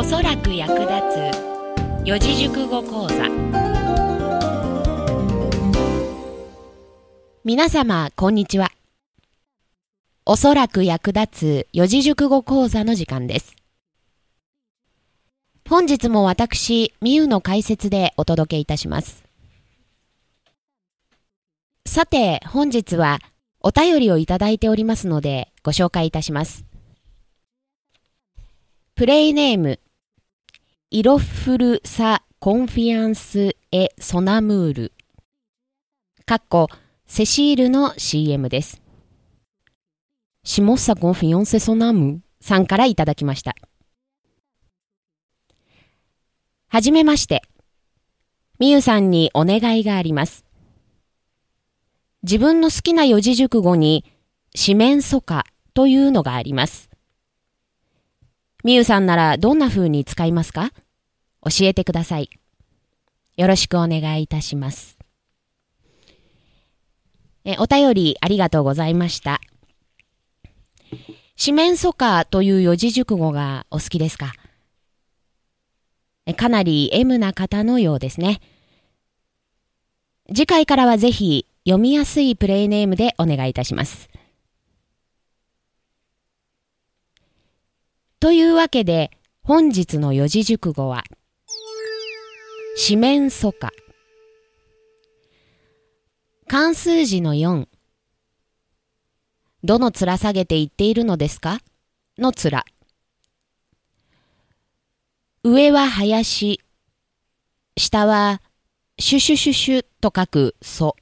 おそらく役立つ。四字熟語講座。皆様こんにちは。おそらく役立つ四字熟語講座の時間です。本日も私みゆの解説でお届けいたします。さて本日はお便りをいただいておりますのでご紹介いたします。プレイネーム、イロフルサ・コンフィアンス・エ・ソナムール。かっこ、セシールの CM です。シモッサ・コンフィアンセ・ソナムさんからいただきました。はじめまして。みゆさんにお願いがあります。自分の好きな四字熟語に、四面楚歌というのがあります。みゆさんならどんな風に使いますか？教えてください。よろしくお願いいたします。えお便りありがとうございました。四面楚歌という四字熟語がお好きですか？かなり M な方のようですね。次回からはぜひ読みやすいプレイネームでお願いいたします。というわけで、本日の四字熟語は、四面楚歌。関数字の4。どの面下げて言っているのですか？の面。上は林、下はシュシュシュシュと書く蘇。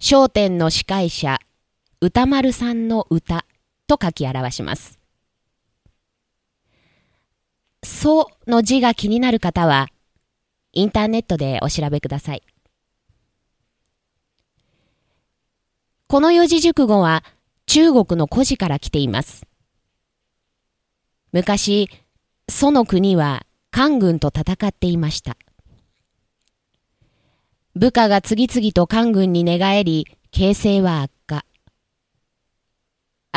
焦点の司会者、歌丸さんの歌。と書き表します。その字が気になる方は、インターネットでお調べください。この四字熟語は中国の古事から来ています。昔、祖の国は官軍と戦っていました。部下が次々と官軍に寝返り、形勢は悪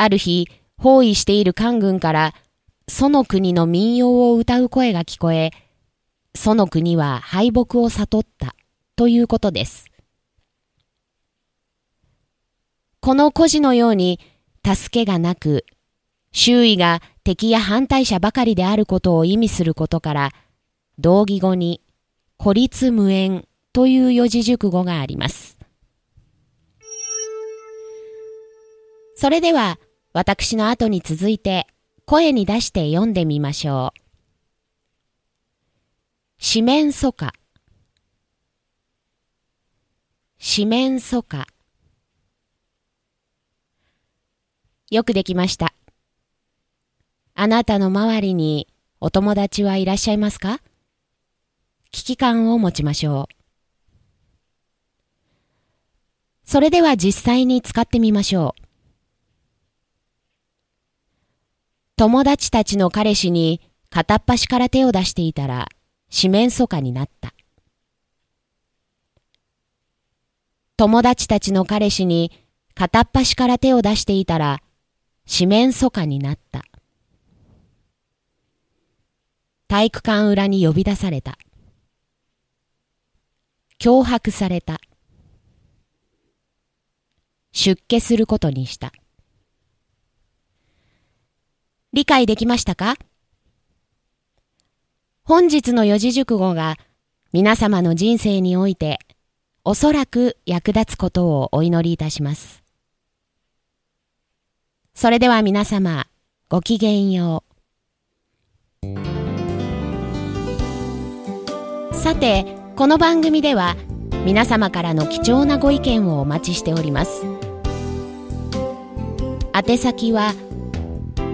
ある日、包囲している官軍から、その国の民謡を歌う声が聞こえ、その国は敗北を悟ったということです。この孤児のように助けがなく、周囲が敵や反対者ばかりであることを意味することから、同義語に孤立無縁という四字熟語があります。それでは、私の後に続いて声に出して読んでみましょう。四面楚歌四面楚歌よくできました。あなたの周りにお友達はいらっしゃいますか？危機感を持ちましょう。それでは実際に使ってみましょう。友達たちの彼氏に片っ端から手を出していたら四面楚歌になった。友達たちの彼氏に片っ端から手を出していたら四面楚歌になった。体育館裏に呼び出された。脅迫された。出家することにした。理解できましたか？本日の四字熟語が皆様の人生においておそらく役立つことをお祈りいたします。それでは皆様、ごきげんよう。さて、この番組では皆様からの貴重なご意見をお待ちしております。宛先は、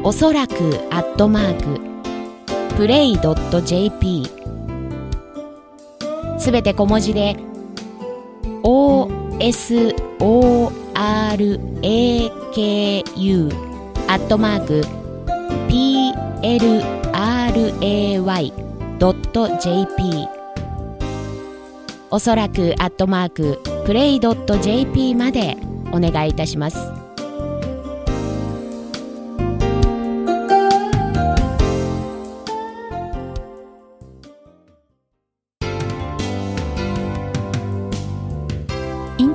おそらくアットマークプレイドット .jp すべて小文字で OSORAKU アットマーク plray.jp おそらくアットマークプレイドット JP までお願いいたします。